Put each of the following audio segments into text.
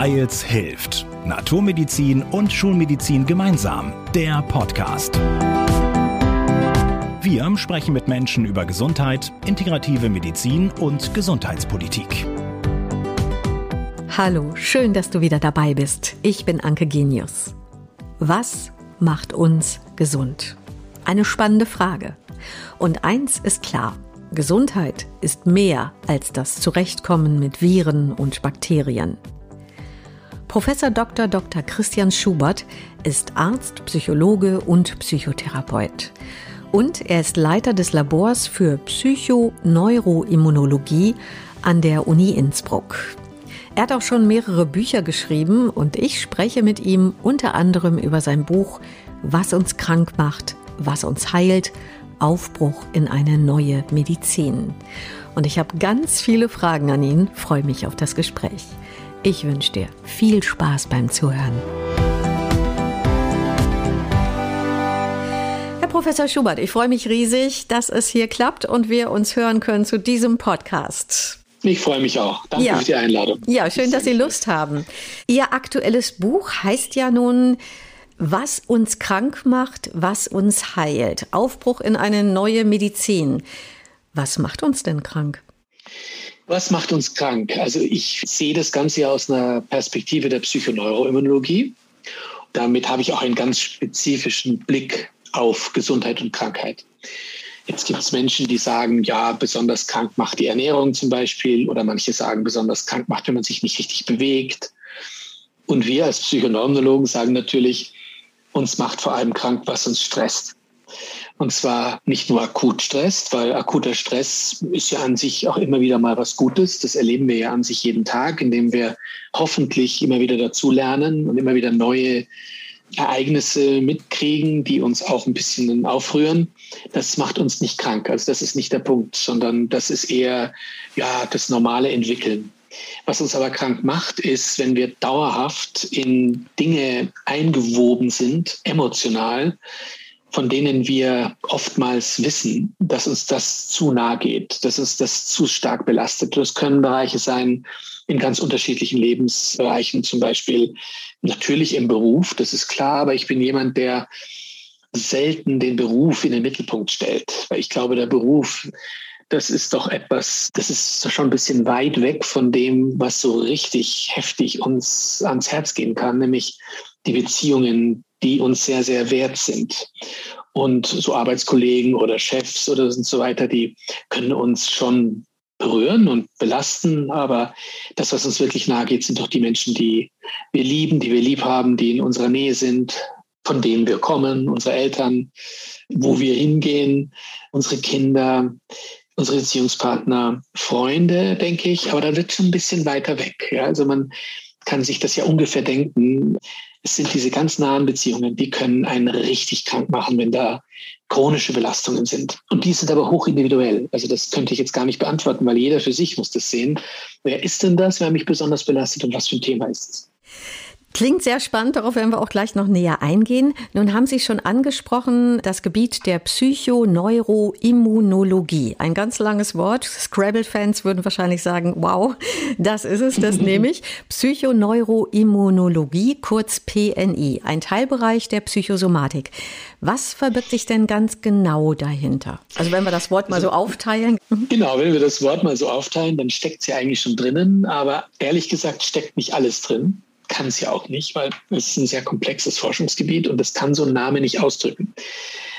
Weils hilft. Naturmedizin und Schulmedizin gemeinsam. Der Podcast. Wir sprechen mit Menschen über Gesundheit, integrative Medizin und Gesundheitspolitik. Hallo, schön, dass du wieder dabei bist. Ich bin Anke Genius. Was macht uns gesund? Eine spannende Frage. Und eins ist klar. Gesundheit ist mehr als das Zurechtkommen mit Viren und Bakterien. Professor Dr. Dr. Christian Schubert ist Arzt, Psychologe und Psychotherapeut. Und er ist Leiter des Labors für Psychoneuroimmunologie an der Uni Innsbruck. Er hat auch schon mehrere Bücher geschrieben und ich spreche mit ihm unter anderem über sein Buch Was uns krank macht, was uns heilt Aufbruch in eine neue Medizin. Und ich habe ganz viele Fragen an ihn, freue mich auf das Gespräch. Ich wünsche dir viel Spaß beim Zuhören. Herr Professor Schubert, ich freue mich riesig, dass es hier klappt und wir uns hören können zu diesem Podcast. Ich freue mich auch. Danke ja. für die Einladung. Ja, schön, dass Sie Lust haben. Ihr aktuelles Buch heißt ja nun was uns krank macht, was uns heilt. Aufbruch in eine neue Medizin. Was macht uns denn krank? Was macht uns krank? Also ich sehe das Ganze ja aus einer Perspektive der Psychoneuroimmunologie. Damit habe ich auch einen ganz spezifischen Blick auf Gesundheit und Krankheit. Jetzt gibt es Menschen, die sagen, ja, besonders krank macht die Ernährung zum Beispiel, oder manche sagen, besonders krank macht, wenn man sich nicht richtig bewegt. Und wir als Psychoneurologen sagen natürlich, uns macht vor allem krank, was uns stresst. Und zwar nicht nur akut stresst, weil akuter Stress ist ja an sich auch immer wieder mal was Gutes. Das erleben wir ja an sich jeden Tag, indem wir hoffentlich immer wieder dazulernen und immer wieder neue Ereignisse mitkriegen, die uns auch ein bisschen aufrühren. Das macht uns nicht krank. Also das ist nicht der Punkt, sondern das ist eher ja das normale Entwickeln. Was uns aber krank macht, ist, wenn wir dauerhaft in Dinge eingewoben sind, emotional, von denen wir oftmals wissen, dass uns das zu nahe geht, dass uns das zu stark belastet. Das können Bereiche sein in ganz unterschiedlichen Lebensbereichen, zum Beispiel natürlich im Beruf, das ist klar, aber ich bin jemand, der selten den Beruf in den Mittelpunkt stellt, weil ich glaube, der Beruf das ist doch etwas, das ist schon ein bisschen weit weg von dem, was so richtig heftig uns ans Herz gehen kann, nämlich die Beziehungen, die uns sehr, sehr wert sind. Und so Arbeitskollegen oder Chefs oder so weiter, die können uns schon berühren und belasten. Aber das, was uns wirklich nahe geht, sind doch die Menschen, die wir lieben, die wir lieb haben, die in unserer Nähe sind, von denen wir kommen, unsere Eltern, wo wir hingehen, unsere Kinder, unsere Beziehungspartner, Freunde, denke ich, aber da wird schon ein bisschen weiter weg. Ja? Also man kann sich das ja ungefähr denken. Es sind diese ganz nahen Beziehungen, die können einen richtig krank machen, wenn da chronische Belastungen sind. Und die sind aber hoch individuell. Also das könnte ich jetzt gar nicht beantworten, weil jeder für sich muss das sehen. Wer ist denn das? Wer mich besonders belastet und was für ein Thema ist es? Klingt sehr spannend, darauf werden wir auch gleich noch näher eingehen. Nun haben Sie schon angesprochen, das Gebiet der Psychoneuroimmunologie. Ein ganz langes Wort. Scrabble-Fans würden wahrscheinlich sagen, wow, das ist es, das nehme ich. Psychoneuroimmunologie, kurz PNI, ein Teilbereich der Psychosomatik. Was verbirgt sich denn ganz genau dahinter? Also wenn wir das Wort mal so aufteilen. Genau, wenn wir das Wort mal so aufteilen, dann steckt es ja eigentlich schon drinnen, aber ehrlich gesagt steckt nicht alles drin kann es ja auch nicht, weil es ist ein sehr komplexes Forschungsgebiet und das kann so ein Name nicht ausdrücken.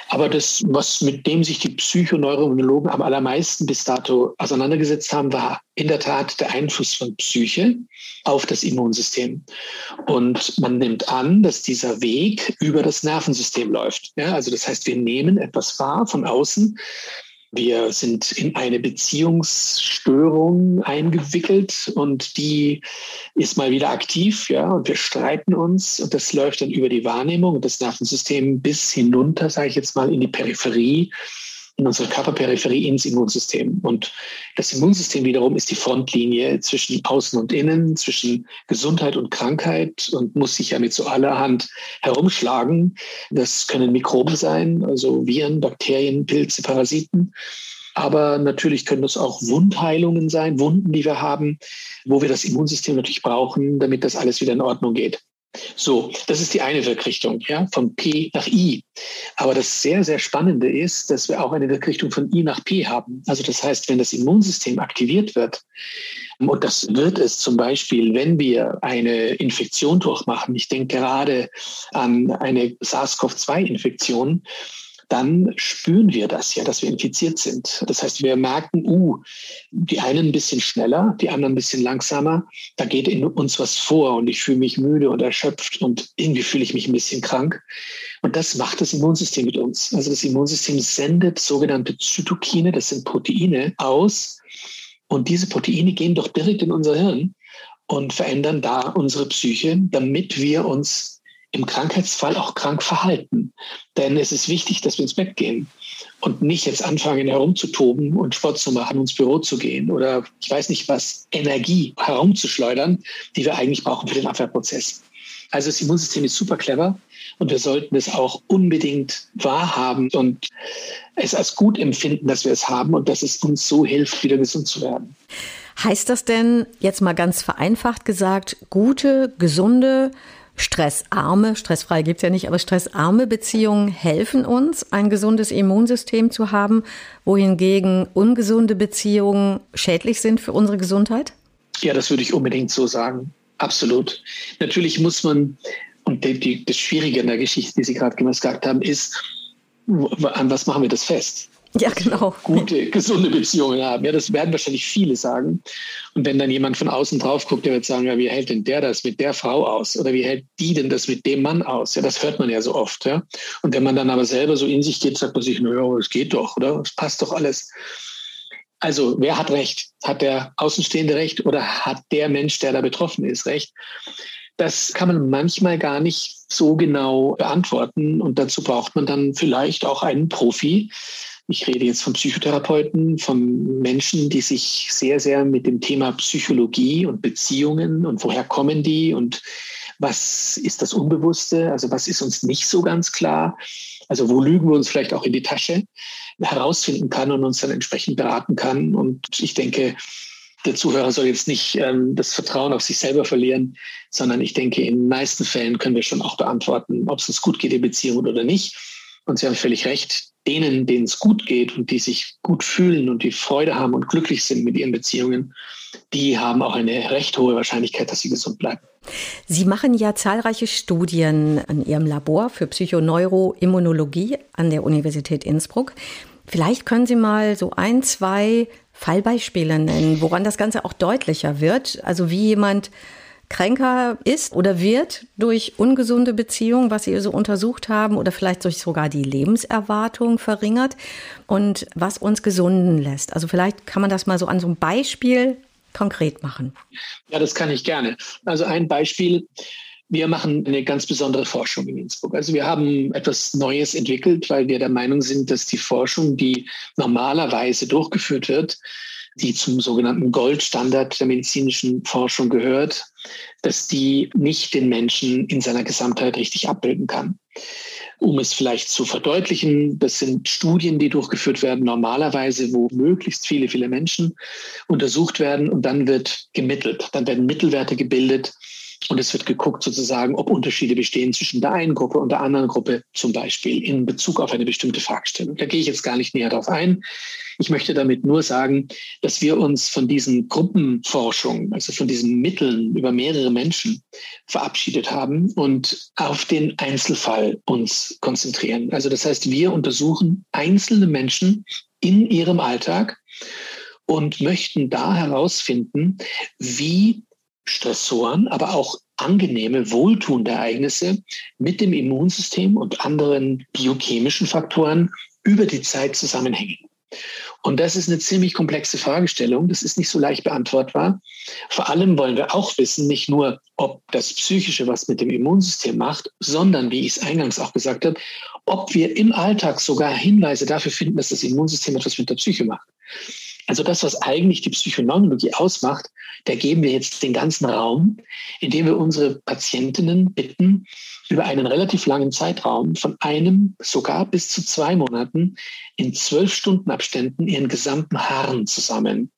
Aber das, was mit dem sich die Psychoneuroimmunologen am allermeisten bis dato auseinandergesetzt haben, war in der Tat der Einfluss von Psyche auf das Immunsystem. Und man nimmt an, dass dieser Weg über das Nervensystem läuft. Ja, also das heißt, wir nehmen etwas wahr von außen, wir sind in eine Beziehungsstörung eingewickelt und die ist mal wieder aktiv, ja, und wir streiten uns und das läuft dann über die Wahrnehmung des Nervensystems bis hinunter, sage ich jetzt mal, in die Peripherie in unsere Körperperipherie ins Immunsystem. Und das Immunsystem wiederum ist die Frontlinie zwischen Außen und Innen, zwischen Gesundheit und Krankheit und muss sich ja mit so allerhand herumschlagen. Das können Mikroben sein, also Viren, Bakterien, Pilze, Parasiten. Aber natürlich können das auch Wundheilungen sein, Wunden, die wir haben, wo wir das Immunsystem natürlich brauchen, damit das alles wieder in Ordnung geht. So, das ist die eine Wirkrichtung, ja, von P nach I. Aber das sehr, sehr Spannende ist, dass wir auch eine Wirkrichtung von I nach P haben. Also das heißt, wenn das Immunsystem aktiviert wird, und das wird es zum Beispiel, wenn wir eine Infektion durchmachen, ich denke gerade an eine SARS-CoV-2-Infektion, dann spüren wir das ja, dass wir infiziert sind. Das heißt, wir merken, uh, die einen ein bisschen schneller, die anderen ein bisschen langsamer. Da geht in uns was vor und ich fühle mich müde und erschöpft und irgendwie fühle ich mich ein bisschen krank. Und das macht das Immunsystem mit uns. Also das Immunsystem sendet sogenannte Zytokine, das sind Proteine, aus. Und diese Proteine gehen doch direkt in unser Hirn und verändern da unsere Psyche, damit wir uns im Krankheitsfall auch krank verhalten. Denn es ist wichtig, dass wir ins Bett gehen und nicht jetzt anfangen herumzutoben und Sport zu machen, ins Büro zu gehen oder ich weiß nicht was, Energie herumzuschleudern, die wir eigentlich brauchen für den Abwehrprozess. Also das Immunsystem ist super clever und wir sollten es auch unbedingt wahrhaben und es als gut empfinden, dass wir es haben und dass es uns so hilft, wieder gesund zu werden. Heißt das denn, jetzt mal ganz vereinfacht gesagt, gute, gesunde, stressarme, stressfrei gibt's ja nicht, aber stressarme Beziehungen helfen uns, ein gesundes Immunsystem zu haben, wohingegen ungesunde Beziehungen schädlich sind für unsere Gesundheit? Ja, das würde ich unbedingt so sagen. Absolut. Natürlich muss man, und die, die, das Schwierige in der Geschichte, die Sie gerade gesagt haben, ist, an was machen wir das fest? Ja, genau. Gute, gesunde Beziehungen haben. Ja, das werden wahrscheinlich viele sagen. Und wenn dann jemand von außen drauf guckt, der wird sagen, ja, wie hält denn der das mit der Frau aus? Oder wie hält die denn das mit dem Mann aus? Ja, das hört man ja so oft. Ja. Und wenn man dann aber selber so in sich geht, sagt man sich, naja, es geht doch, oder? Es passt doch alles. Also, wer hat recht? Hat der Außenstehende recht oder hat der Mensch, der da betroffen ist, recht? Das kann man manchmal gar nicht so genau beantworten. Und dazu braucht man dann vielleicht auch einen Profi, ich rede jetzt von Psychotherapeuten, von Menschen, die sich sehr, sehr mit dem Thema Psychologie und Beziehungen und woher kommen die und was ist das Unbewusste, also was ist uns nicht so ganz klar, also wo lügen wir uns vielleicht auch in die Tasche, herausfinden kann und uns dann entsprechend beraten kann. Und ich denke, der Zuhörer soll jetzt nicht ähm, das Vertrauen auf sich selber verlieren, sondern ich denke, in meisten Fällen können wir schon auch beantworten, ob es uns gut geht in Beziehungen oder nicht. Und Sie haben völlig recht, denen, denen es gut geht und die sich gut fühlen und die Freude haben und glücklich sind mit ihren Beziehungen, die haben auch eine recht hohe Wahrscheinlichkeit, dass sie gesund bleiben. Sie machen ja zahlreiche Studien an Ihrem Labor für Psychoneuroimmunologie an der Universität Innsbruck. Vielleicht können Sie mal so ein, zwei Fallbeispiele nennen, woran das Ganze auch deutlicher wird. Also wie jemand kränker ist oder wird durch ungesunde Beziehungen, was Sie so untersucht haben, oder vielleicht durch sogar die Lebenserwartung verringert und was uns gesunden lässt. Also vielleicht kann man das mal so an so einem Beispiel konkret machen. Ja, das kann ich gerne. Also ein Beispiel. Wir machen eine ganz besondere Forschung in Innsbruck. Also wir haben etwas Neues entwickelt, weil wir der Meinung sind, dass die Forschung, die normalerweise durchgeführt wird, die zum sogenannten Goldstandard der medizinischen Forschung gehört, dass die nicht den Menschen in seiner Gesamtheit richtig abbilden kann. Um es vielleicht zu verdeutlichen, das sind Studien, die durchgeführt werden, normalerweise, wo möglichst viele, viele Menschen untersucht werden und dann wird gemittelt. Dann werden Mittelwerte gebildet und es wird geguckt sozusagen, ob Unterschiede bestehen zwischen der einen Gruppe und der anderen Gruppe, zum Beispiel in Bezug auf eine bestimmte Fragestellung. Da gehe ich jetzt gar nicht näher darauf ein. Ich möchte damit nur sagen, dass wir uns von diesen Gruppenforschungen, also von diesen Mitteln über mehrere Menschen verabschiedet haben und auf den Einzelfall uns konzentrieren. Also das heißt, wir untersuchen einzelne Menschen in ihrem Alltag und möchten da herausfinden, wie Stressoren, aber auch angenehme, wohltuende Ereignisse mit dem Immunsystem und anderen biochemischen Faktoren über die Zeit zusammenhängen. Und das ist eine ziemlich komplexe Fragestellung. Das ist nicht so leicht beantwortbar. Vor allem wollen wir auch wissen, nicht nur, ob das Psychische was mit dem Immunsystem macht, sondern, wie ich es eingangs auch gesagt habe, ob wir im Alltag sogar Hinweise dafür finden, dass das Immunsystem etwas mit der Psyche macht. Also das, was eigentlich die Psychoneurologie ausmacht, da geben wir jetzt den ganzen Raum, indem wir unsere Patientinnen bitten, über einen relativ langen Zeitraum von einem sogar bis zu zwei Monaten in zwölf Stunden Abständen ihren gesamten Haaren zusammen.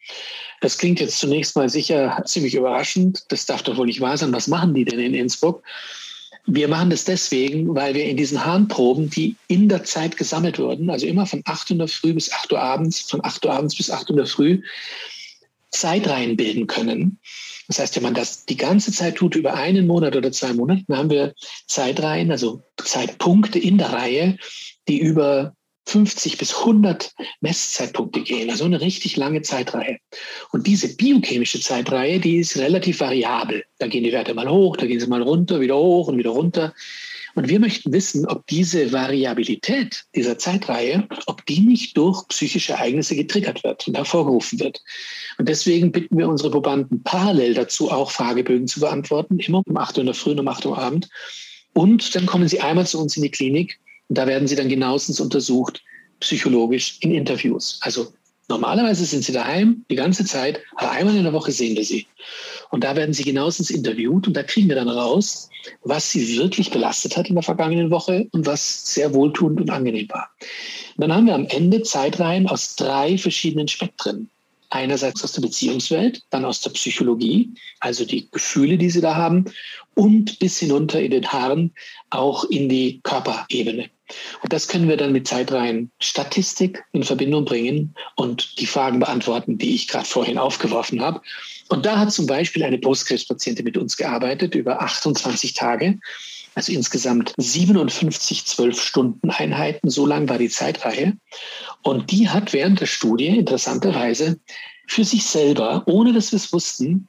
Das klingt jetzt zunächst mal sicher ziemlich überraschend. Das darf doch wohl nicht wahr sein. Was machen die denn in Innsbruck? Wir machen das deswegen, weil wir in diesen Harnproben, die in der Zeit gesammelt wurden, also immer von 8 Uhr Früh bis 8 Uhr abends, von 8 Uhr abends bis 8 Uhr Früh, Zeitreihen bilden können. Das heißt, wenn man das die ganze Zeit tut, über einen Monat oder zwei Monate, dann haben wir Zeitreihen, also Zeitpunkte in der Reihe, die über 50 bis 100 Messzeitpunkte gehen, also eine richtig lange Zeitreihe. Und diese biochemische Zeitreihe, die ist relativ variabel. Da gehen die Werte mal hoch, da gehen sie mal runter, wieder hoch und wieder runter. Und wir möchten wissen, ob diese Variabilität dieser Zeitreihe, ob die nicht durch psychische Ereignisse getriggert wird und hervorgerufen wird. Und deswegen bitten wir unsere Probanden parallel dazu auch Fragebögen zu beantworten, immer um 8 Uhr in der Früh und um 8 Uhr Abend. Und dann kommen sie einmal zu uns in die Klinik da werden sie dann genauestens untersucht, psychologisch in Interviews. Also normalerweise sind sie daheim die ganze Zeit, aber einmal in der Woche sehen wir sie. Und da werden sie genauestens interviewt und da kriegen wir dann raus, was sie wirklich belastet hat in der vergangenen Woche und was sehr wohltuend und angenehm war. Und dann haben wir am Ende Zeitreihen aus drei verschiedenen Spektren. Einerseits aus der Beziehungswelt, dann aus der Psychologie, also die Gefühle, die sie da haben, und bis hinunter in den Haaren auch in die Körperebene. Und das können wir dann mit Zeitreihen Statistik in Verbindung bringen und die Fragen beantworten, die ich gerade vorhin aufgeworfen habe. Und da hat zum Beispiel eine Brustkrebspatientin mit uns gearbeitet über 28 Tage, also insgesamt 57 12-Stunden-Einheiten. So lang war die Zeitreihe. Und die hat während der Studie interessanterweise für sich selber, ohne dass wir es wussten,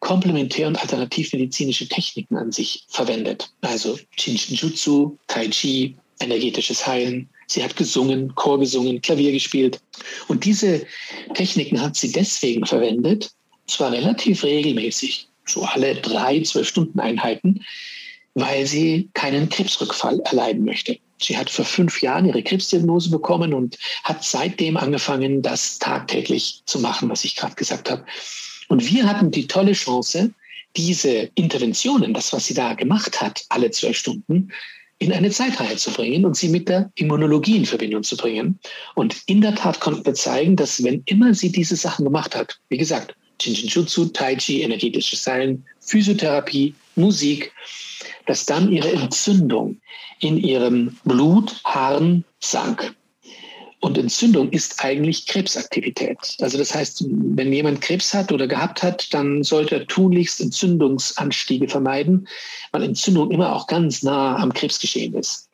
komplementär- und alternativmedizinische Techniken an sich verwendet. Also Shinshinjutsu, Tai Chi, energetisches Heilen. Sie hat gesungen, Chor gesungen, Klavier gespielt. Und diese Techniken hat sie deswegen verwendet, zwar relativ regelmäßig, so alle drei, zwölf Stunden Einheiten, weil sie keinen Krebsrückfall erleiden möchte. Sie hat vor fünf Jahren ihre Krebsdiagnose bekommen und hat seitdem angefangen, das tagtäglich zu machen, was ich gerade gesagt habe. Und wir hatten die tolle Chance, diese Interventionen, das, was sie da gemacht hat, alle zwölf Stunden, in eine Zeitreihe zu bringen und sie mit der Immunologie in Verbindung zu bringen. Und in der Tat konnten wir zeigen, dass wenn immer sie diese Sachen gemacht hat, wie gesagt, Jinjinjutsu, Tai Chi, energetische Seilen, Physiotherapie, Musik, dass dann ihre Entzündung in ihrem Blut, Haaren sank. Und Entzündung ist eigentlich Krebsaktivität. Also das heißt, wenn jemand Krebs hat oder gehabt hat, dann sollte er tunlichst Entzündungsanstiege vermeiden, weil Entzündung immer auch ganz nah am Krebsgeschehen ist.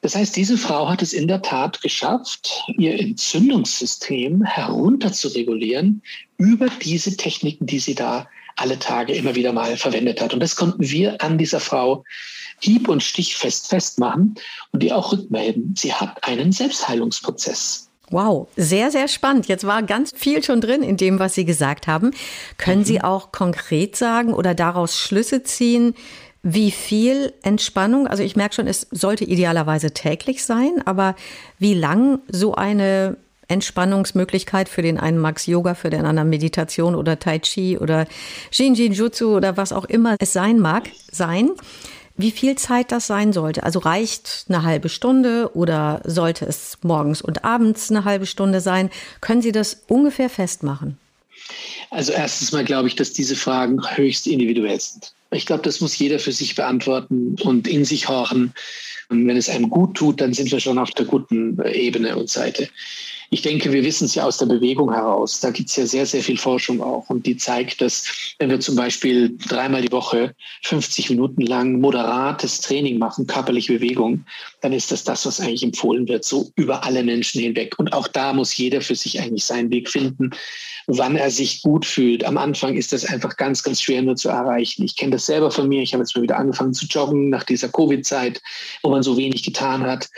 Das heißt, diese Frau hat es in der Tat geschafft, ihr Entzündungssystem herunter zu regulieren über diese Techniken, die sie da alle Tage immer wieder mal verwendet hat. Und das konnten wir an dieser Frau hieb- und stichfest festmachen und ihr auch rückmelden. Sie hat einen Selbstheilungsprozess. Wow, sehr, sehr spannend. Jetzt war ganz viel schon drin in dem, was Sie gesagt haben. Können mhm. Sie auch konkret sagen oder daraus Schlüsse ziehen, wie viel Entspannung, also ich merke schon, es sollte idealerweise täglich sein, aber wie lang so eine Entspannungsmöglichkeit für den einen Max Yoga, für den anderen Meditation oder Tai Chi oder Shinjin Jutsu oder was auch immer es sein mag, sein wie viel Zeit das sein sollte. Also reicht eine halbe Stunde oder sollte es morgens und abends eine halbe Stunde sein? Können Sie das ungefähr festmachen? Also erstens mal glaube ich, dass diese Fragen höchst individuell sind. Ich glaube, das muss jeder für sich beantworten und in sich horchen. Und wenn es einem gut tut, dann sind wir schon auf der guten Ebene und Seite. Ich denke, wir wissen es ja aus der Bewegung heraus. Da gibt es ja sehr, sehr viel Forschung auch. Und die zeigt, dass wenn wir zum Beispiel dreimal die Woche 50 Minuten lang moderates Training machen, körperliche Bewegung, dann ist das das, was eigentlich empfohlen wird, so über alle Menschen hinweg. Und auch da muss jeder für sich eigentlich seinen Weg finden, wann er sich gut fühlt. Am Anfang ist das einfach ganz, ganz schwer nur zu erreichen. Ich kenne das selber von mir. Ich habe jetzt mal wieder angefangen zu joggen nach dieser Covid-Zeit, wo man so wenig getan hat.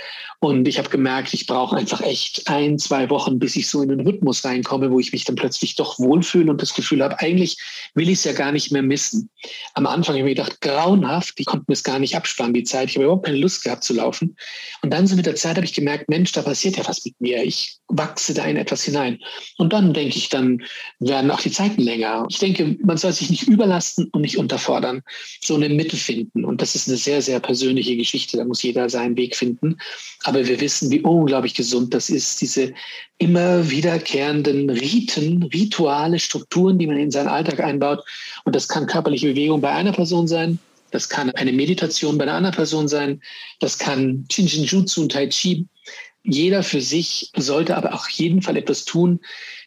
Und ich habe gemerkt, ich brauche einfach echt ein, zwei Wochen, bis ich so in den Rhythmus reinkomme, wo ich mich dann plötzlich doch wohlfühle und das Gefühl habe, eigentlich will ich es ja gar nicht mehr missen. Am Anfang habe ich mir gedacht, grauenhaft, ich konnte mir es gar nicht absparen, die Zeit. Ich habe überhaupt keine Lust gehabt zu laufen. Und dann so mit der Zeit habe ich gemerkt, Mensch, da passiert ja was mit mir. Ich wachse da in etwas hinein. Und dann denke ich, dann werden auch die Zeiten länger. Ich denke, man soll sich nicht überlasten und nicht unterfordern, so eine Mitte finden. Und das ist eine sehr, sehr persönliche Geschichte. Da muss jeder seinen Weg finden. Aber wir wissen, wie unglaublich gesund das ist, diese immer wiederkehrenden Riten, Rituale, Strukturen, die man in seinen Alltag einbaut. Und das kann körperliche Bewegung bei einer Person sein. Das kann eine Meditation bei einer anderen Person sein. Das kann Shinjinjutsu und Tai Chi. Jeder für sich sollte aber auch jeden Fall etwas tun,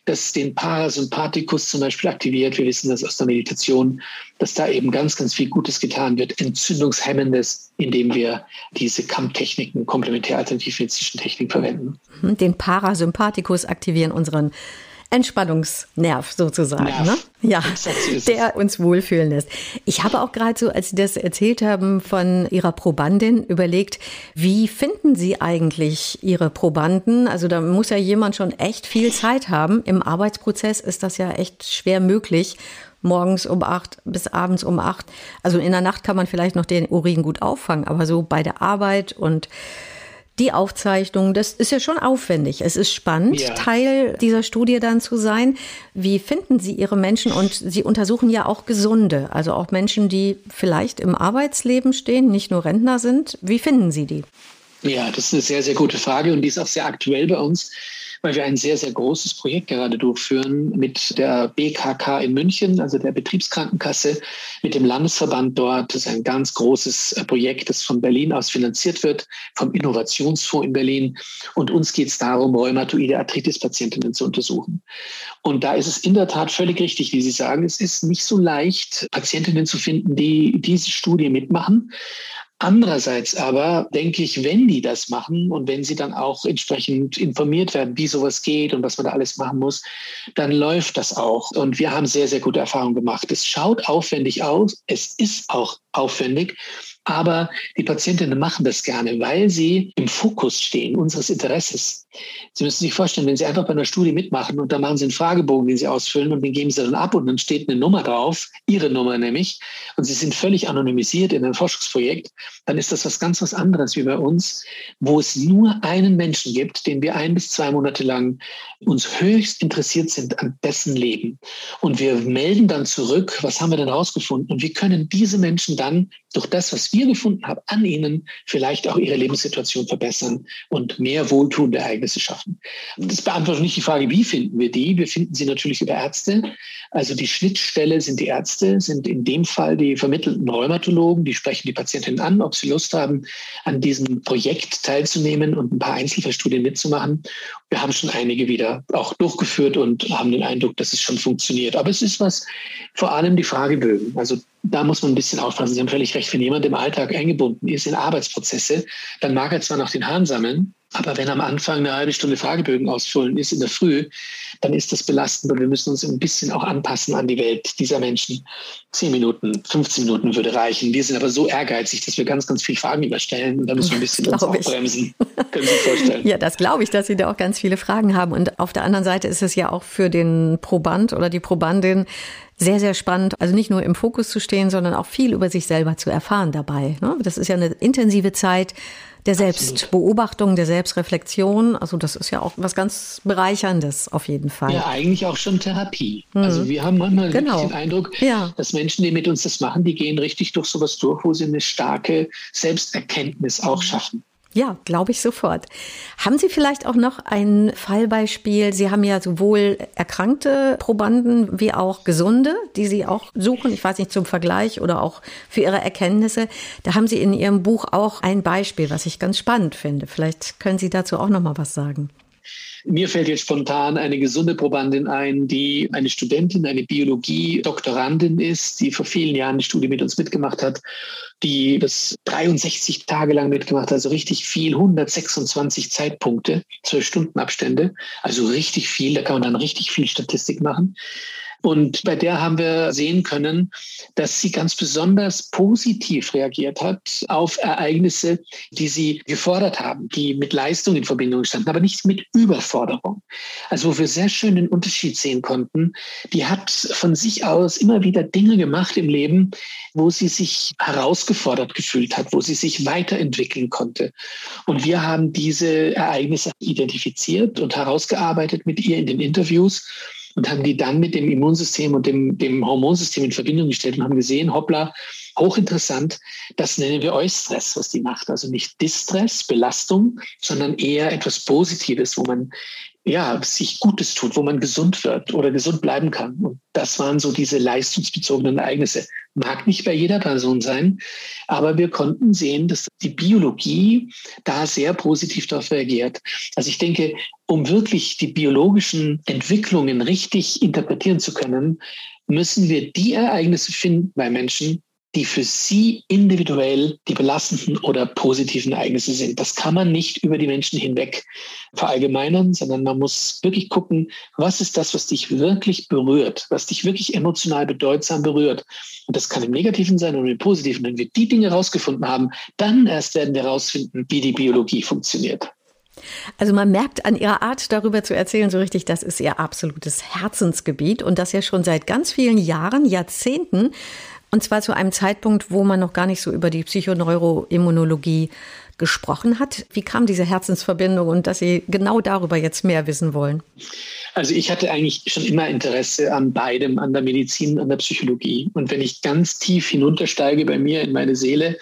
das den Parasympathikus zum Beispiel aktiviert. Wir wissen das aus der Meditation, dass da eben ganz, ganz viel Gutes getan wird, entzündungshemmendes, indem wir diese Kampftechniken, komplementär alternativmedizinischen Techniken verwenden. Den Parasympathikus aktivieren, unseren Entspannungsnerv sozusagen, Nerv. ne? Ja, der uns wohlfühlen lässt. Ich habe auch gerade so, als Sie das erzählt haben von Ihrer Probandin, überlegt, wie finden Sie eigentlich Ihre Probanden? Also da muss ja jemand schon echt viel Zeit haben. Im Arbeitsprozess ist das ja echt schwer möglich morgens um acht bis abends um acht. Also in der Nacht kann man vielleicht noch den Urin gut auffangen, aber so bei der Arbeit und die Aufzeichnung, das ist ja schon aufwendig. Es ist spannend, ja. Teil dieser Studie dann zu sein. Wie finden Sie Ihre Menschen? Und Sie untersuchen ja auch Gesunde, also auch Menschen, die vielleicht im Arbeitsleben stehen, nicht nur Rentner sind. Wie finden Sie die? Ja, das ist eine sehr, sehr gute Frage und die ist auch sehr aktuell bei uns weil wir ein sehr, sehr großes Projekt gerade durchführen mit der BKK in München, also der Betriebskrankenkasse, mit dem Landesverband dort. Das ist ein ganz großes äh, Projekt, das von Berlin aus finanziert wird, vom Innovationsfonds in Berlin. Und uns geht es darum, rheumatoide Arthritis-Patientinnen zu untersuchen. Und da ist es in der Tat völlig richtig, wie Sie sagen, es ist nicht so leicht, Patientinnen zu finden, die diese Studie mitmachen. Andererseits aber denke ich, wenn die das machen und wenn sie dann auch entsprechend informiert werden, wie sowas geht und was man da alles machen muss, dann läuft das auch. Und wir haben sehr, sehr gute Erfahrungen gemacht. Es schaut aufwendig aus. Es ist auch aufwendig. Aber die Patientinnen machen das gerne, weil sie im Fokus stehen unseres Interesses. Sie müssen sich vorstellen, wenn Sie einfach bei einer Studie mitmachen und da machen Sie einen Fragebogen, den Sie ausfüllen und den geben Sie dann ab und dann steht eine Nummer drauf, Ihre Nummer nämlich, und Sie sind völlig anonymisiert in einem Forschungsprojekt, dann ist das was ganz was anderes wie bei uns, wo es nur einen Menschen gibt, den wir ein bis zwei Monate lang uns höchst interessiert sind an dessen Leben. Und wir melden dann zurück, was haben wir denn rausgefunden? Und wir können diese Menschen dann durch das, was wir gefunden haben, an ihnen vielleicht auch ihre Lebenssituation verbessern und mehr wohltuende Ereignisse schaffen. Das beantwortet nicht die Frage, wie finden wir die? Wir finden sie natürlich über Ärzte. Also die Schnittstelle sind die Ärzte, sind in dem Fall die vermittelten Rheumatologen, die sprechen die Patientin an, ob sie Lust haben, an diesem Projekt teilzunehmen und ein paar Einzelfallstudien mitzumachen. Wir haben schon einige wieder auch durchgeführt und haben den Eindruck, dass es schon funktioniert. Aber es ist was, vor allem die Fragebögen. Also da muss man ein bisschen aufpassen. Sie haben völlig recht. Wenn jemand im Alltag eingebunden ist in Arbeitsprozesse, dann mag er zwar noch den Hahn sammeln, aber wenn am Anfang eine halbe Stunde Fragebögen ausfüllen ist in der Früh, dann ist das belastend und wir müssen uns ein bisschen auch anpassen an die Welt dieser Menschen. Zehn Minuten, 15 Minuten würde reichen. Wir sind aber so ehrgeizig, dass wir ganz, ganz viele Fragen überstellen und da müssen wir ein bisschen uns auch bremsen. Können Sie sich vorstellen? Ja, das glaube ich, dass Sie da auch ganz viele Fragen haben. Und auf der anderen Seite ist es ja auch für den Proband oder die Probandin sehr, sehr spannend, also nicht nur im Fokus zu stehen, sondern auch viel über sich selber zu erfahren dabei. Ne? Das ist ja eine intensive Zeit der Selbstbeobachtung, der Selbstreflexion. Also das ist ja auch was ganz Bereicherndes auf jeden Fall. Ja, eigentlich auch schon Therapie. Mhm. Also wir haben manchmal genau. den Eindruck, ja. dass Menschen, die mit uns das machen, die gehen richtig durch sowas durch, wo sie eine starke Selbsterkenntnis auch schaffen. Ja, glaube ich sofort. Haben Sie vielleicht auch noch ein Fallbeispiel? Sie haben ja sowohl erkrankte Probanden wie auch gesunde, die Sie auch suchen. Ich weiß nicht, zum Vergleich oder auch für Ihre Erkenntnisse. Da haben Sie in Ihrem Buch auch ein Beispiel, was ich ganz spannend finde. Vielleicht können Sie dazu auch noch mal was sagen. Mir fällt jetzt spontan eine gesunde Probandin ein, die eine Studentin, eine Biologie-Doktorandin ist, die vor vielen Jahren die Studie mit uns mitgemacht hat, die das 63 Tage lang mitgemacht hat, also richtig viel, 126 Zeitpunkte, 12 Stunden Abstände, also richtig viel, da kann man dann richtig viel Statistik machen Und bei der haben wir sehen können, dass sie ganz besonders positiv reagiert hat auf Ereignisse, die sie gefordert haben, die mit Leistung in Verbindung standen, aber nicht mit Überforderung. Also wo wir sehr schön den Unterschied sehen konnten, die hat von sich aus immer wieder Dinge gemacht im Leben, wo sie sich herausgefordert gefühlt hat, wo sie sich weiterentwickeln konnte. Und wir haben diese Ereignisse identifiziert und herausgearbeitet mit ihr in den Interviews und haben die dann mit dem Immunsystem und dem, dem Hormonsystem in Verbindung gestellt und haben gesehen, hoppla, hochinteressant, das nennen wir Eustress, was die macht. Also nicht Distress, Belastung, sondern eher etwas Positives, wo man ja, sich Gutes tut, wo man gesund wird oder gesund bleiben kann. Und das waren so diese leistungsbezogenen Ereignisse. Mag nicht bei jeder Person sein, aber wir konnten sehen, dass die Biologie da sehr positiv darauf reagiert. Also ich denke, um wirklich die biologischen Entwicklungen richtig interpretieren zu können, müssen wir die Ereignisse finden bei Menschen, die für sie individuell die belastenden oder positiven Ereignisse sind. Das kann man nicht über die Menschen hinweg verallgemeinern, sondern man muss wirklich gucken, was ist das, was dich wirklich berührt, was dich wirklich emotional bedeutsam berührt. Und das kann im Negativen sein oder im Positiven. Wenn wir die Dinge herausgefunden haben, dann erst werden wir herausfinden, wie die Biologie funktioniert. Also man merkt an ihrer Art darüber zu erzählen so richtig, das ist ihr absolutes Herzensgebiet und das ja schon seit ganz vielen Jahren, Jahrzehnten. Und zwar zu einem Zeitpunkt, wo man noch gar nicht so über die Psychoneuroimmunologie gesprochen hat. Wie kam diese Herzensverbindung und dass Sie genau darüber jetzt mehr wissen wollen? Also ich hatte eigentlich schon immer Interesse an beidem, an der Medizin, an der Psychologie. Und wenn ich ganz tief hinuntersteige bei mir in meine Seele,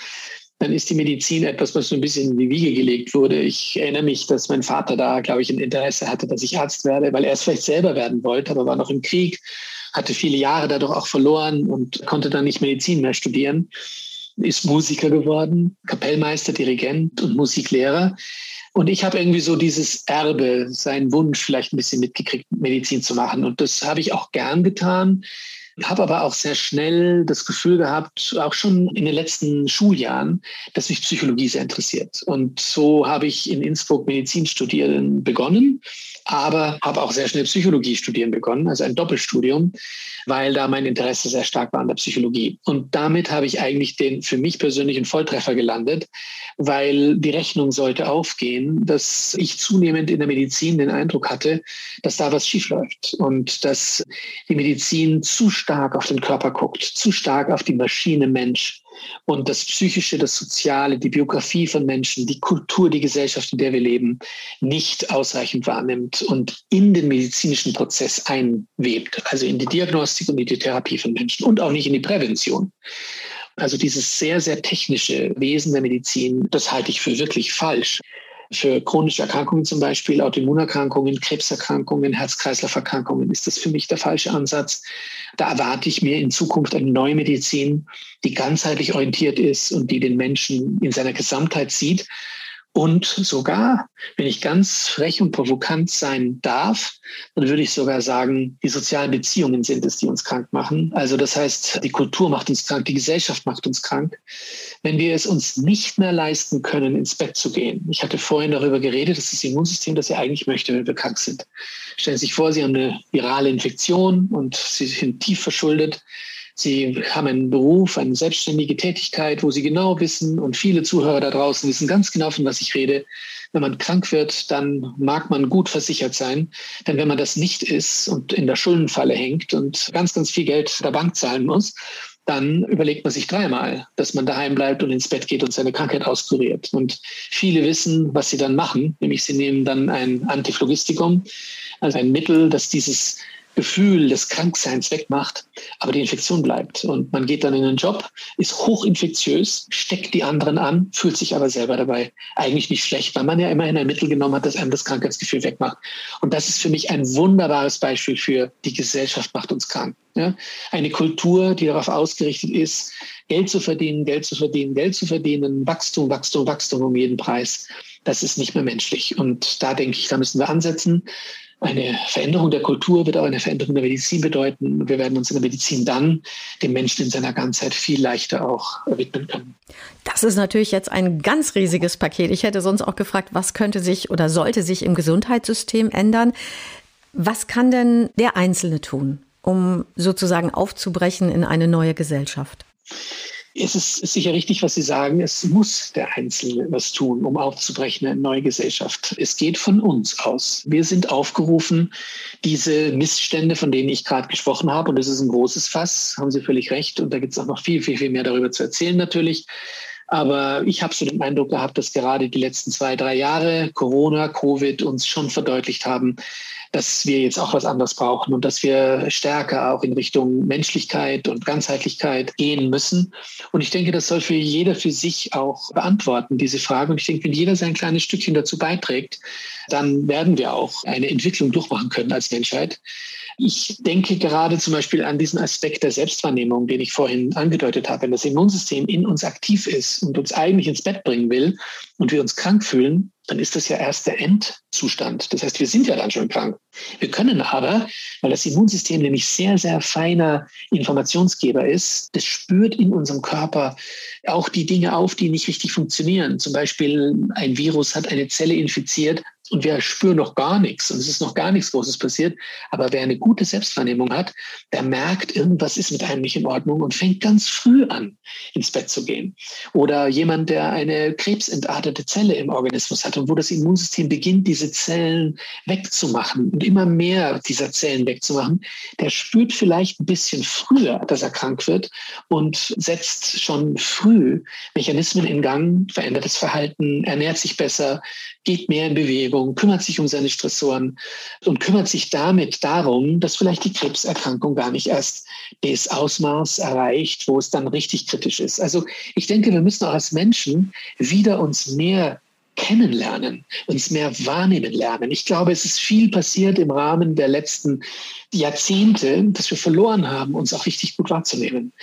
dann ist die Medizin etwas, was so ein bisschen in die Wiege gelegt wurde. Ich erinnere mich, dass mein Vater da, glaube ich, ein Interesse hatte, dass ich Arzt werde, weil er es vielleicht selber werden wollte, aber war noch im Krieg hatte viele Jahre dadurch auch verloren und konnte dann nicht Medizin mehr studieren, ist Musiker geworden, Kapellmeister, Dirigent und Musiklehrer. Und ich habe irgendwie so dieses Erbe, seinen Wunsch vielleicht ein bisschen mitgekriegt, Medizin zu machen. Und das habe ich auch gern getan. Habe aber auch sehr schnell das Gefühl gehabt, auch schon in den letzten Schuljahren, dass mich Psychologie sehr interessiert. Und so habe ich in Innsbruck Medizin studieren begonnen aber habe auch sehr schnell Psychologie studieren begonnen, also ein Doppelstudium, weil da mein Interesse sehr stark war an der Psychologie. Und damit habe ich eigentlich den für mich persönlichen Volltreffer gelandet, weil die Rechnung sollte aufgehen, dass ich zunehmend in der Medizin den Eindruck hatte, dass da was schiefläuft und dass die Medizin zu stark auf den Körper guckt, zu stark auf die Maschine Mensch und das Psychische, das Soziale, die Biografie von Menschen, die Kultur, die Gesellschaft, in der wir leben, nicht ausreichend wahrnimmt und in den medizinischen Prozess einwebt, also in die Diagnostik und in die Therapie von Menschen und auch nicht in die Prävention. Also dieses sehr, sehr technische Wesen der Medizin, das halte ich für wirklich falsch für chronische Erkrankungen zum Beispiel, Autoimmunerkrankungen, Krebserkrankungen, Herz-Kreislauf-Erkrankungen ist das für mich der falsche Ansatz. Da erwarte ich mir in Zukunft eine neue Medizin, die ganzheitlich orientiert ist und die den Menschen in seiner Gesamtheit sieht und sogar, wenn ich ganz frech und provokant sein darf, dann würde ich sogar sagen, die sozialen Beziehungen sind es, die uns krank machen. Also das heißt, die Kultur macht uns krank, die Gesellschaft macht uns krank. Wenn wir es uns nicht mehr leisten können, ins Bett zu gehen. Ich hatte vorhin darüber geredet, dass das Immunsystem das ja eigentlich möchte, wenn wir krank sind. Stellen Sie sich vor, Sie haben eine virale Infektion und Sie sind tief verschuldet Sie haben einen Beruf, eine selbstständige Tätigkeit, wo Sie genau wissen und viele Zuhörer da draußen wissen ganz genau, von was ich rede. Wenn man krank wird, dann mag man gut versichert sein. Denn wenn man das nicht ist und in der Schuldenfalle hängt und ganz, ganz viel Geld der Bank zahlen muss, dann überlegt man sich dreimal, dass man daheim bleibt und ins Bett geht und seine Krankheit auskuriert. Und viele wissen, was sie dann machen, nämlich sie nehmen dann ein Antiphlogistikum, also ein Mittel, das dieses Gefühl des Krankseins wegmacht, aber die Infektion bleibt. Und man geht dann in den Job, ist hochinfektiös, steckt die anderen an, fühlt sich aber selber dabei eigentlich nicht schlecht, weil man ja immerhin ein Mittel genommen hat, das einem das Krankheitsgefühl wegmacht. Und das ist für mich ein wunderbares Beispiel für die Gesellschaft macht uns krank. Ja? Eine Kultur, die darauf ausgerichtet ist, Geld zu verdienen, Geld zu verdienen, Geld zu verdienen, Wachstum, Wachstum, Wachstum um jeden Preis. Das ist nicht mehr menschlich. Und da denke ich, da müssen wir ansetzen. Eine Veränderung der Kultur wird auch eine Veränderung der Medizin bedeuten. Wir werden uns in der Medizin dann dem Menschen in seiner Ganzheit viel leichter auch widmen können. Das ist natürlich jetzt ein ganz riesiges Paket. Ich hätte sonst auch gefragt, was könnte sich oder sollte sich im Gesundheitssystem ändern? Was kann denn der Einzelne tun? um sozusagen aufzubrechen in eine neue Gesellschaft? Es ist sicher richtig, was Sie sagen. Es muss der Einzelne was tun, um aufzubrechen in eine neue Gesellschaft. Es geht von uns aus. Wir sind aufgerufen, diese Missstände, von denen ich gerade gesprochen habe, und das ist ein großes Fass, haben Sie völlig recht. Und da gibt es auch noch viel, viel, viel mehr darüber zu erzählen natürlich. Aber ich habe so den Eindruck gehabt, dass gerade die letzten zwei, drei Jahre Corona, Covid uns schon verdeutlicht haben, dass wir jetzt auch was anderes brauchen und dass wir stärker auch in Richtung Menschlichkeit und Ganzheitlichkeit gehen müssen. Und ich denke, das soll für jeder für sich auch beantworten, diese Frage. Und ich denke, wenn jeder sein kleines Stückchen dazu beiträgt, dann werden wir auch eine Entwicklung durchmachen können als Menschheit. Ich denke gerade zum Beispiel an diesen Aspekt der Selbstwahrnehmung, den ich vorhin angedeutet habe. Wenn das Immunsystem in uns aktiv ist und uns eigentlich ins Bett bringen will und wir uns krank fühlen, dann ist das ja erst der Endzustand. Das heißt, wir sind ja dann schon krank. Wir können aber, weil das Immunsystem nämlich sehr, sehr feiner Informationsgeber ist, das spürt in unserem Körper auch die Dinge auf, die nicht richtig funktionieren. Zum Beispiel ein Virus hat eine Zelle infiziert und wir spüren noch gar nichts und es ist noch gar nichts Großes passiert. Aber wer eine gute Selbstwahrnehmung hat, der merkt, irgendwas ist mit einem nicht in Ordnung und fängt ganz früh an, ins Bett zu gehen. Oder jemand, der eine krebsentartete Zelle im Organismus hat und wo das Immunsystem beginnt, diese Zellen wegzumachen und immer mehr dieser Zellen wegzumachen, der spürt vielleicht ein bisschen früher, dass er krank wird und setzt schon früh Mechanismen in Gang, verändert das Verhalten, ernährt sich besser, geht mehr in Bewegung, kümmert sich um seine Stressoren und kümmert sich damit darum, dass vielleicht die Krebserkrankung gar nicht erst das Ausmaß erreicht, wo es dann richtig kritisch ist. Also ich denke, wir müssen auch als Menschen wieder uns mehr kennenlernen, uns mehr wahrnehmen lernen. Ich glaube, es ist viel passiert im Rahmen der letzten Jahrzehnte, dass wir verloren haben, uns auch richtig gut wahrzunehmen.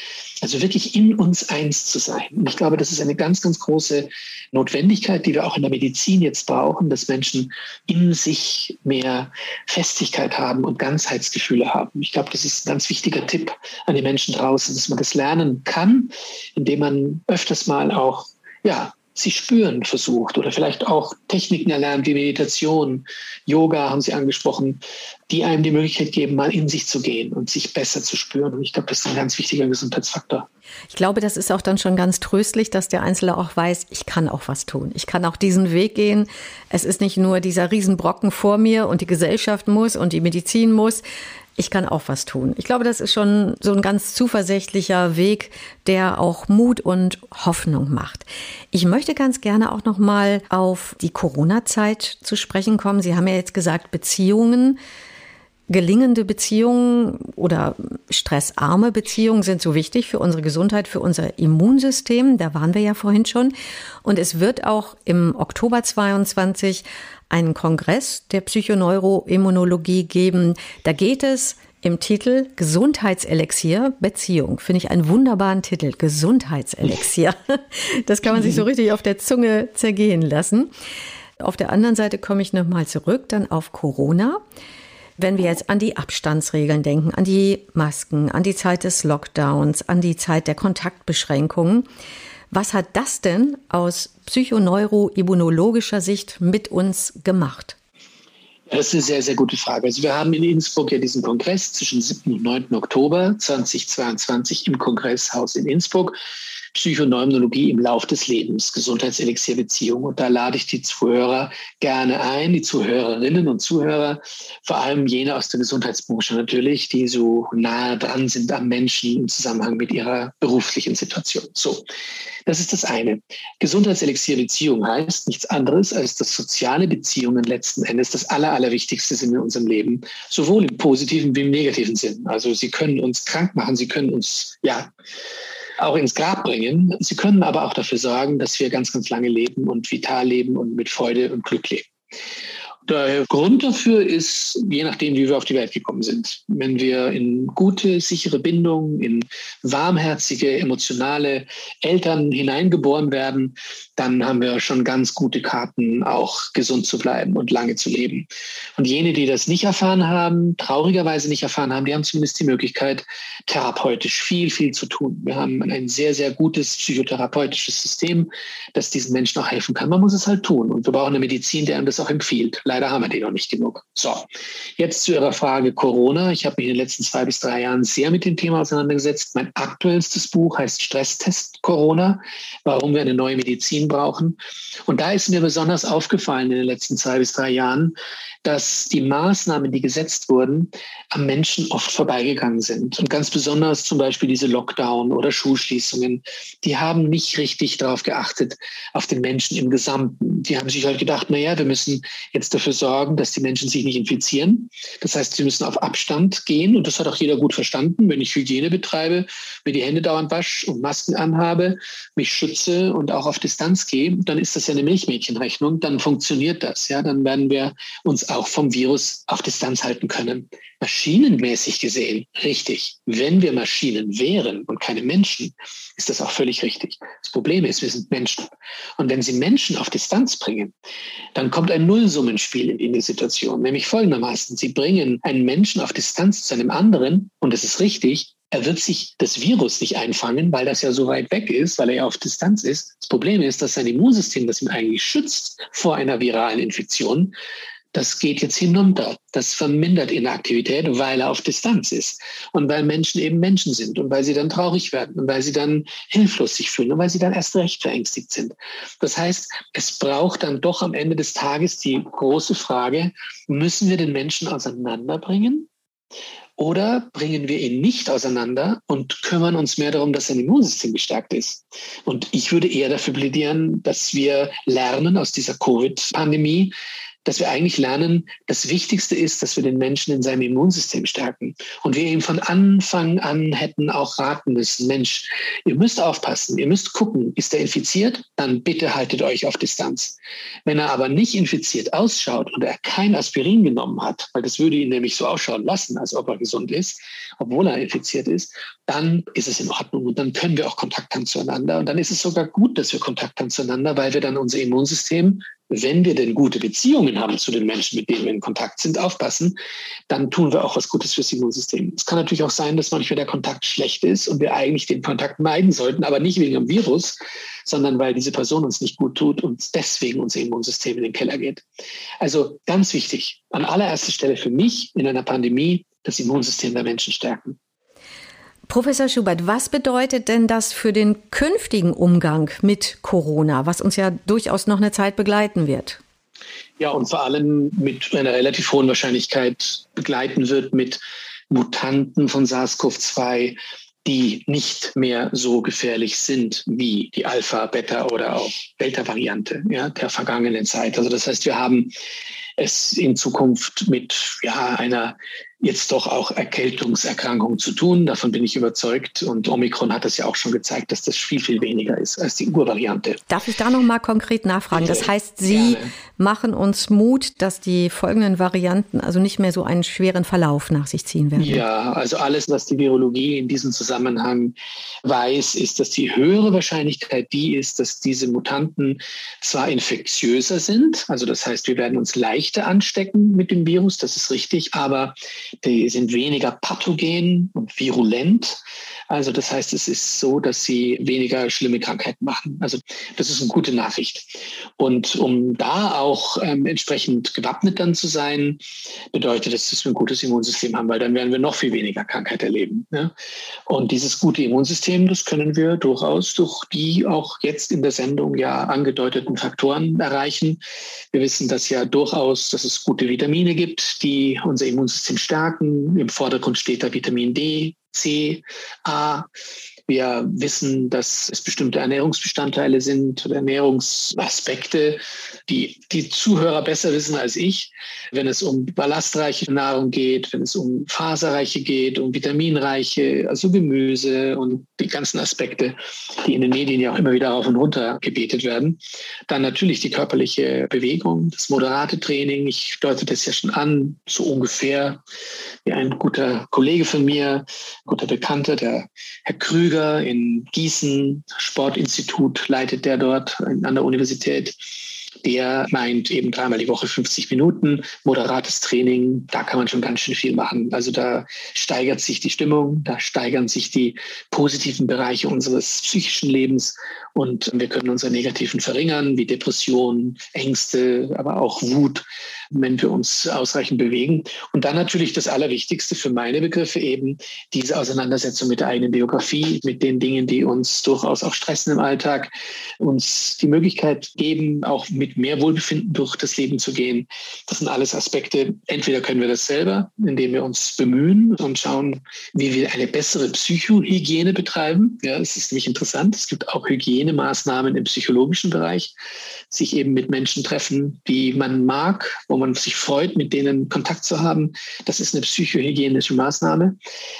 Also wirklich in uns eins zu sein. Und ich glaube, das ist eine ganz, ganz große Notwendigkeit, die wir auch in der Medizin jetzt brauchen, dass Menschen in sich mehr Festigkeit haben und Ganzheitsgefühle haben. Ich glaube, das ist ein ganz wichtiger Tipp an die Menschen draußen, dass man das lernen kann, indem man öfters mal auch ja, sie spüren versucht oder vielleicht auch Techniken erlernt wie Meditation, Yoga haben Sie angesprochen, die einem die Möglichkeit geben, mal in sich zu gehen und sich besser zu spüren. Und ich glaube, das ist ein ganz wichtiger Gesundheitsfaktor. Ich glaube, das ist auch dann schon ganz tröstlich, dass der Einzelne auch weiß, ich kann auch was tun. Ich kann auch diesen Weg gehen. Es ist nicht nur dieser Riesenbrocken vor mir und die Gesellschaft muss und die Medizin muss ich kann auch was tun. Ich glaube, das ist schon so ein ganz zuversichtlicher Weg, der auch Mut und Hoffnung macht. Ich möchte ganz gerne auch noch mal auf die Corona-Zeit zu sprechen kommen. Sie haben ja jetzt gesagt, Beziehungen Gelingende Beziehungen oder stressarme Beziehungen sind so wichtig für unsere Gesundheit, für unser Immunsystem. Da waren wir ja vorhin schon. Und es wird auch im Oktober 22 einen Kongress der Psychoneuroimmunologie geben. Da geht es im Titel Gesundheitselixier Beziehung. Finde ich einen wunderbaren Titel. Gesundheitselixier. Das kann man sich so richtig auf der Zunge zergehen lassen. Auf der anderen Seite komme ich nochmal zurück, dann auf Corona. Wenn wir jetzt an die Abstandsregeln denken, an die Masken, an die Zeit des Lockdowns, an die Zeit der Kontaktbeschränkungen, was hat das denn aus psychoneuroimmunologischer Sicht mit uns gemacht? Das ist eine sehr, sehr gute Frage. Also wir haben in Innsbruck ja diesen Kongress zwischen 7. und 9. Oktober 2022 im Kongresshaus in Innsbruck. Psychoneuronologie im Lauf des Lebens, Gesundheitselixier-Beziehung. Und da lade ich die Zuhörer gerne ein, die Zuhörerinnen und Zuhörer, vor allem jene aus der Gesundheitsbranche natürlich, die so nahe dran sind am Menschen im Zusammenhang mit ihrer beruflichen Situation. So. Das ist das eine. Gesundheitselixier-Beziehung heißt nichts anderes, als dass soziale Beziehungen letzten Endes das Aller, Allerwichtigste sind in unserem Leben, sowohl im positiven wie im negativen Sinn. Also sie können uns krank machen, sie können uns, ja, auch ins Grab bringen. Sie können aber auch dafür sorgen, dass wir ganz, ganz lange leben und vital leben und mit Freude und Glück leben. Der Grund dafür ist, je nachdem, wie wir auf die Welt gekommen sind. Wenn wir in gute, sichere Bindungen, in warmherzige, emotionale Eltern hineingeboren werden, dann haben wir schon ganz gute Karten, auch gesund zu bleiben und lange zu leben. Und jene, die das nicht erfahren haben, traurigerweise nicht erfahren haben, die haben zumindest die Möglichkeit, therapeutisch viel, viel zu tun. Wir haben ein sehr, sehr gutes psychotherapeutisches System, das diesen Menschen auch helfen kann. Man muss es halt tun. Und wir brauchen eine Medizin, die einem das auch empfiehlt leider haben wir die noch nicht genug. So, jetzt zu Ihrer Frage Corona. Ich habe mich in den letzten zwei bis drei Jahren sehr mit dem Thema auseinandergesetzt. Mein aktuellstes Buch heißt Stresstest Corona, warum wir eine neue Medizin brauchen. Und da ist mir besonders aufgefallen in den letzten zwei bis drei Jahren, dass die Maßnahmen, die gesetzt wurden, am Menschen oft vorbeigegangen sind. Und ganz besonders zum Beispiel diese Lockdown oder Schulschließungen, die haben nicht richtig darauf geachtet, auf den Menschen im Gesamten. Die haben sich halt gedacht, na ja, wir müssen jetzt dafür sorgen, dass die Menschen sich nicht infizieren. Das heißt, sie müssen auf Abstand gehen. Und das hat auch jeder gut verstanden. Wenn ich Hygiene betreibe, mir die Hände dauernd wasche und Masken anhabe, mich schütze und auch auf Distanz gehe, dann ist das ja eine Milchmädchenrechnung. Dann funktioniert das. Ja, dann werden wir uns auch vom Virus auf Distanz halten können. Maschinenmäßig gesehen, richtig. Wenn wir Maschinen wären und keine Menschen, ist das auch völlig richtig. Das Problem ist, wir sind Menschen. Und wenn Sie Menschen auf Distanz bringen, dann kommt ein Nullsummenspiel in, die Situation. Nämlich folgendermaßen. Sie bringen einen Menschen auf Distanz zu einem anderen, und es ist richtig, er wird sich das Virus nicht einfangen, weil das ja so weit weg ist, weil er ja auf Distanz ist. Das Problem ist, dass sein Immunsystem, das ihn eigentlich schützt vor einer viralen Infektion, das geht jetzt hinunter. Das vermindert Inaktivität, weil er auf Distanz ist und weil Menschen eben Menschen sind und weil sie dann traurig werden und weil sie dann hilflos sich fühlen und weil sie dann erst recht verängstigt sind. Das heißt, es braucht dann doch am Ende des Tages die große Frage, müssen wir den Menschen auseinanderbringen? Oder bringen wir ihn nicht auseinander und kümmern uns mehr darum, dass sein Immunsystem gestärkt ist? Und ich würde eher dafür plädieren, dass wir lernen aus dieser Covid-Pandemie, dass wir eigentlich lernen, das Wichtigste ist, dass wir den Menschen in seinem Immunsystem stärken. Und wir ihm von Anfang an hätten auch raten müssen, Mensch, ihr müsst aufpassen, ihr müsst gucken, ist er infiziert? Dann bitte haltet euch auf Distanz. Wenn er aber nicht infiziert ausschaut und er kein Aspirin genommen hat, weil das würde ihn nämlich so ausschauen lassen, als ob er gesund ist, obwohl er infiziert ist, dann ist es in Ordnung und dann können wir auch Kontakt haben zueinander. Und dann ist es sogar gut, dass wir Kontakt haben zueinander, weil wir dann unser Immunsystem wenn wir denn gute Beziehungen haben zu den Menschen, mit denen wir in Kontakt sind, aufpassen, dann tun wir auch was Gutes fürs Immunsystem. Es kann natürlich auch sein, dass manchmal der Kontakt schlecht ist und wir eigentlich den Kontakt meiden sollten, aber nicht wegen dem Virus, sondern weil diese Person uns nicht gut tut und deswegen unser Immunsystem in den Keller geht. Also ganz wichtig, an allererster Stelle für mich in einer Pandemie das Immunsystem der Menschen stärken. Professor Schubert, was bedeutet denn das für den künftigen Umgang mit Corona, was uns ja durchaus noch eine Zeit begleiten wird? Ja, und vor allem mit einer relativ hohen Wahrscheinlichkeit begleiten wird mit Mutanten von SARS-CoV-2, die nicht mehr so gefährlich sind wie die Alpha, Beta oder auch Delta-Variante ja, der vergangenen Zeit. Also das heißt, wir haben es in Zukunft mit ja, einer jetzt doch auch Erkältungserkrankungen zu tun. Davon bin ich überzeugt. Und Omikron hat es ja auch schon gezeigt, dass das viel, viel weniger ist als die Urvariante. Darf ich da noch mal konkret nachfragen? Das heißt, Sie Gerne. machen uns Mut, dass die folgenden Varianten also nicht mehr so einen schweren Verlauf nach sich ziehen werden. Ja, also alles, was die Virologie in diesem Zusammenhang weiß, ist, dass die höhere Wahrscheinlichkeit die ist, dass diese Mutanten zwar infektiöser sind, also das heißt, wir werden uns leichter anstecken mit dem Virus, das ist richtig, aber die sind weniger pathogen und virulent. Also das heißt, es ist so, dass sie weniger schlimme Krankheiten machen. Also das ist eine gute Nachricht. Und um da auch ähm, entsprechend gewappnet dann zu sein, bedeutet das, dass wir ein gutes Immunsystem haben, weil dann werden wir noch viel weniger Krankheit erleben. Ne? Und dieses gute Immunsystem, das können wir durchaus durch die auch jetzt in der Sendung ja angedeuteten Faktoren erreichen. Wir wissen dass ja durchaus, dass es gute Vitamine gibt, die unser Immunsystem stärken. Im Vordergrund steht da Vitamin D, C, A. Wir wissen, dass es bestimmte Ernährungsbestandteile sind oder Ernährungsaspekte, die die Zuhörer besser wissen als ich. Wenn es um ballastreiche Nahrung geht, wenn es um faserreiche geht, um vitaminreiche, also Gemüse und die ganzen Aspekte, die in den Medien ja auch immer wieder rauf und runter gebetet werden. Dann natürlich die körperliche Bewegung, das moderate Training. Ich deute das ja schon an, so ungefähr wie ein guter Kollege von mir, guter Bekannter, der Herr Krüger, Krüger in Gießen, Sportinstitut leitet der dort an der Universität. Der meint eben dreimal die Woche 50 Minuten, moderates Training, da kann man schon ganz schön viel machen. Also da steigert sich die Stimmung, da steigern sich die positiven Bereiche unseres psychischen Lebens und wir können unsere negativen verringern, wie Depression, Ängste, aber auch Wut wenn wir uns ausreichend bewegen. Und dann natürlich das Allerwichtigste für meine Begriffe eben diese Auseinandersetzung mit der eigenen Biografie, mit den Dingen, die uns durchaus auch stressen im Alltag, uns die Möglichkeit geben, auch mit mehr Wohlbefinden durch das Leben zu gehen. Das sind alles Aspekte. Entweder können wir das selber, indem wir uns bemühen und schauen, wie wir eine bessere Psychohygiene betreiben. Ja, es ist nämlich interessant. Es gibt auch Hygienemaßnahmen im psychologischen Bereich, sich eben mit Menschen treffen, die man mag, wo man sich freut, mit denen Kontakt zu haben. Das ist eine psychohygienische Maßnahme.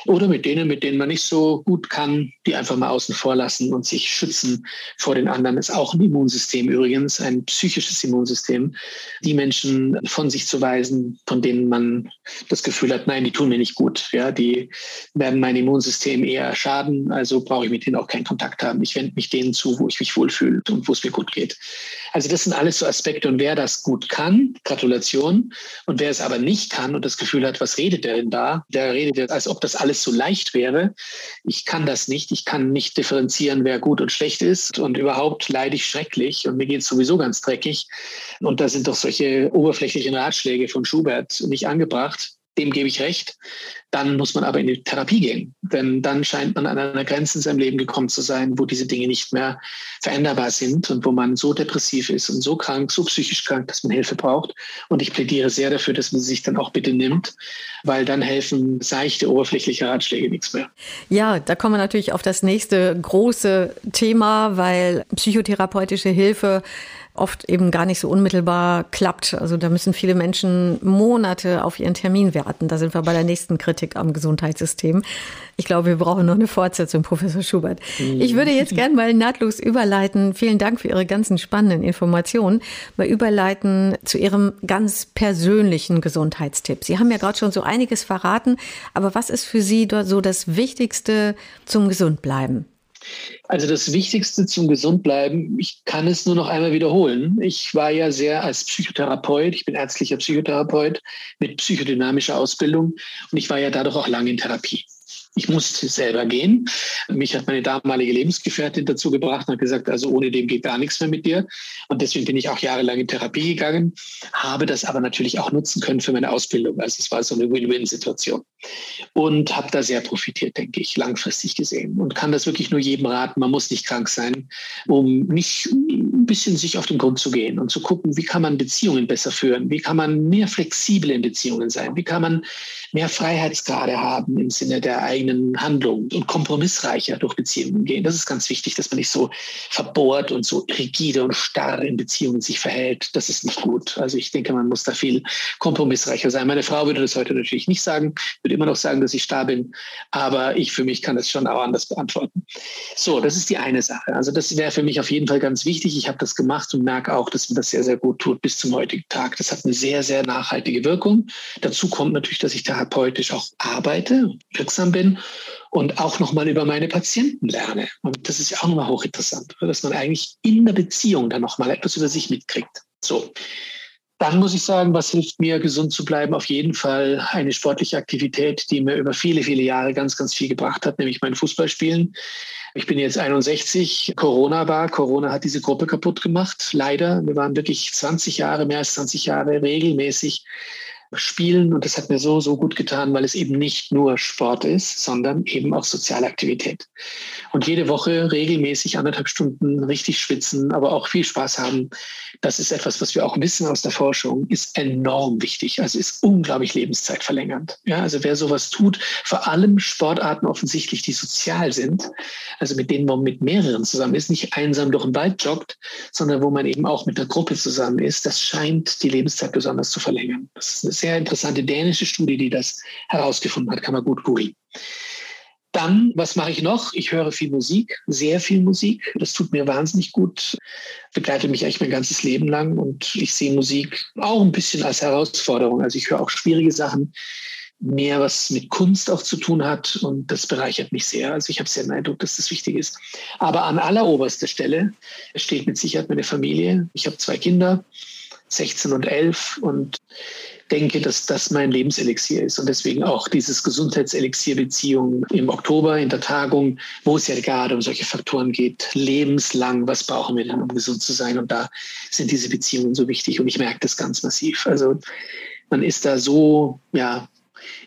Oder mit denen, mit denen man nicht so gut kann, die einfach mal außen vor lassen und sich schützen vor den anderen. Das ist auch ein Immunsystem übrigens, ein psychisches Immunsystem. Die Menschen von sich zu weisen, von denen man das Gefühl hat, nein, die tun mir nicht gut. Ja, die werden mein Immunsystem eher schaden. Also brauche ich mit denen auch keinen Kontakt haben. Ich wende mich denen zu, wo ich mich wohlfühle und wo es mir gut geht. Also das sind alles so Aspekte. Und wer das gut kann, Gratulation. Und wer es aber nicht kann und das Gefühl hat, was redet der denn da? Der redet, als ob das alles so leicht wäre. Ich kann das nicht. Ich kann nicht differenzieren, wer gut und schlecht ist. Und überhaupt leide ich schrecklich und mir geht es sowieso ganz dreckig. Und da sind doch solche oberflächlichen Ratschläge von Schubert nicht angebracht dem gebe ich recht. Dann muss man aber in die Therapie gehen. Denn dann scheint man an einer Grenze in seinem Leben gekommen zu sein, wo diese Dinge nicht mehr veränderbar sind und wo man so depressiv ist und so krank, so psychisch krank, dass man Hilfe braucht. Und ich plädiere sehr dafür, dass man sie sich dann auch bitte nimmt, weil dann helfen seichte, oberflächliche Ratschläge nichts mehr. Ja, da kommen wir natürlich auf das nächste große Thema, weil psychotherapeutische Hilfe oft eben gar nicht so unmittelbar klappt. Also da müssen viele Menschen Monate auf ihren Termin warten. Da sind wir bei der nächsten Kritik am Gesundheitssystem. Ich glaube, wir brauchen noch eine Fortsetzung, Professor Schubert. Mhm. Ich würde jetzt gerne mal nahtlos überleiten. Vielen Dank für Ihre ganzen spannenden Informationen. Mal überleiten zu Ihrem ganz persönlichen Gesundheitstipp. Sie haben ja gerade schon so einiges verraten. Aber was ist für Sie dort so das Wichtigste zum Gesundbleiben? Also das Wichtigste zum Gesundbleiben, ich kann es nur noch einmal wiederholen. Ich war ja sehr als Psychotherapeut, ich bin ärztlicher Psychotherapeut mit psychodynamischer Ausbildung und ich war ja dadurch auch lange in Therapie. Ich musste selber gehen. Mich hat meine damalige Lebensgefährtin dazu gebracht und hat gesagt, also ohne dem geht gar nichts mehr mit dir. Und deswegen bin ich auch jahrelang in Therapie gegangen, habe das aber natürlich auch nutzen können für meine Ausbildung. Also es war so eine Win-Win-Situation. Und habe da sehr profitiert, denke ich, langfristig gesehen. Und kann das wirklich nur jedem raten. Man muss nicht krank sein, um nicht ein bisschen sich auf den Grund zu gehen und zu gucken, wie kann man Beziehungen besser führen? Wie kann man mehr flexibel in Beziehungen sein? Wie kann man mehr Freiheitsgrade haben im Sinne der eigenen eigenen Handlungen und kompromissreicher durch Beziehungen gehen. Das ist ganz wichtig, dass man nicht so verbohrt und so rigide und starr in Beziehungen sich verhält. Das ist nicht gut. Also ich denke, man muss da viel kompromissreicher sein. Meine Frau würde das heute natürlich nicht sagen, würde immer noch sagen, dass ich starr bin, aber ich für mich kann das schon auch anders beantworten. So, das ist die eine Sache. Also das wäre für mich auf jeden Fall ganz wichtig. Ich habe das gemacht und merke auch, dass mir das sehr, sehr gut tut bis zum heutigen Tag. Das hat eine sehr, sehr nachhaltige Wirkung. Dazu kommt natürlich, dass ich therapeutisch auch arbeite, wirksam bin und auch nochmal über meine Patienten lerne. Und das ist ja auch nochmal hochinteressant, dass man eigentlich in der Beziehung dann nochmal etwas über sich mitkriegt. So. Dann muss ich sagen, was hilft mir, gesund zu bleiben? Auf jeden Fall eine sportliche Aktivität, die mir über viele, viele Jahre ganz, ganz viel gebracht hat, nämlich mein Fußballspielen. Ich bin jetzt 61. Corona war. Corona hat diese Gruppe kaputt gemacht. Leider. Wir waren wirklich 20 Jahre, mehr als 20 Jahre regelmäßig spielen. Und das hat mir so, so gut getan, weil es eben nicht nur Sport ist, sondern eben auch soziale Aktivität. Und jede Woche regelmäßig anderthalb Stunden richtig schwitzen, aber auch viel Spaß haben. Das ist etwas, was wir auch wissen aus der Forschung, ist enorm wichtig. Also ist unglaublich lebenszeitverlängernd. Ja, also wer sowas tut, vor allem Sportarten offensichtlich, die sozial sind, also mit denen man mit mehreren zusammen ist, nicht einsam durch den Wald joggt, sondern wo man eben auch mit der Gruppe zusammen ist, das scheint die Lebenszeit besonders zu verlängern. Das ist sehr interessante dänische Studie, die das herausgefunden hat. Kann man gut googeln. Dann, was mache ich noch? Ich höre viel Musik, sehr viel Musik. Das tut mir wahnsinnig gut, begleitet mich eigentlich mein ganzes Leben lang und ich sehe Musik auch ein bisschen als Herausforderung. Also ich höre auch schwierige Sachen, mehr was mit Kunst auch zu tun hat und das bereichert mich sehr. Also ich habe sehr den Eindruck, dass das wichtig ist. Aber an alleroberster Stelle steht mit Sicherheit meine Familie. Ich habe zwei Kinder 16 und 11 und denke, dass das mein Lebenselixier ist und deswegen auch dieses Gesundheitselixier-Beziehung im Oktober in der Tagung, wo es ja gerade um solche Faktoren geht, lebenslang, was brauchen wir denn, um gesund zu sein? Und da sind diese Beziehungen so wichtig und ich merke das ganz massiv. Also man ist da so, ja,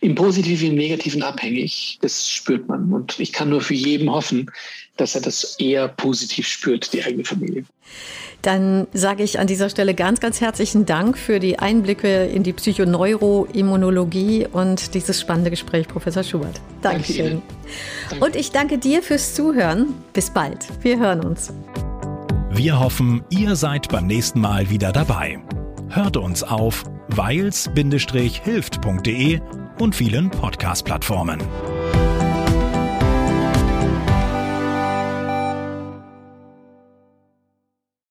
im Positiven, im Negativen abhängig. Das spürt man. Und ich kann nur für jeden hoffen, dass er das eher positiv spürt, die eigene Familie. Dann sage ich an dieser Stelle ganz, ganz herzlichen Dank für die Einblicke in die Psychoneuroimmunologie und dieses spannende Gespräch, Professor Schubert. Dankeschön. Danke und ich danke dir fürs Zuhören. Bis bald. Wir hören uns. Wir hoffen, ihr seid beim nächsten Mal wieder dabei. Hört uns auf weils-hilft.de und vielen Podcast-Plattformen.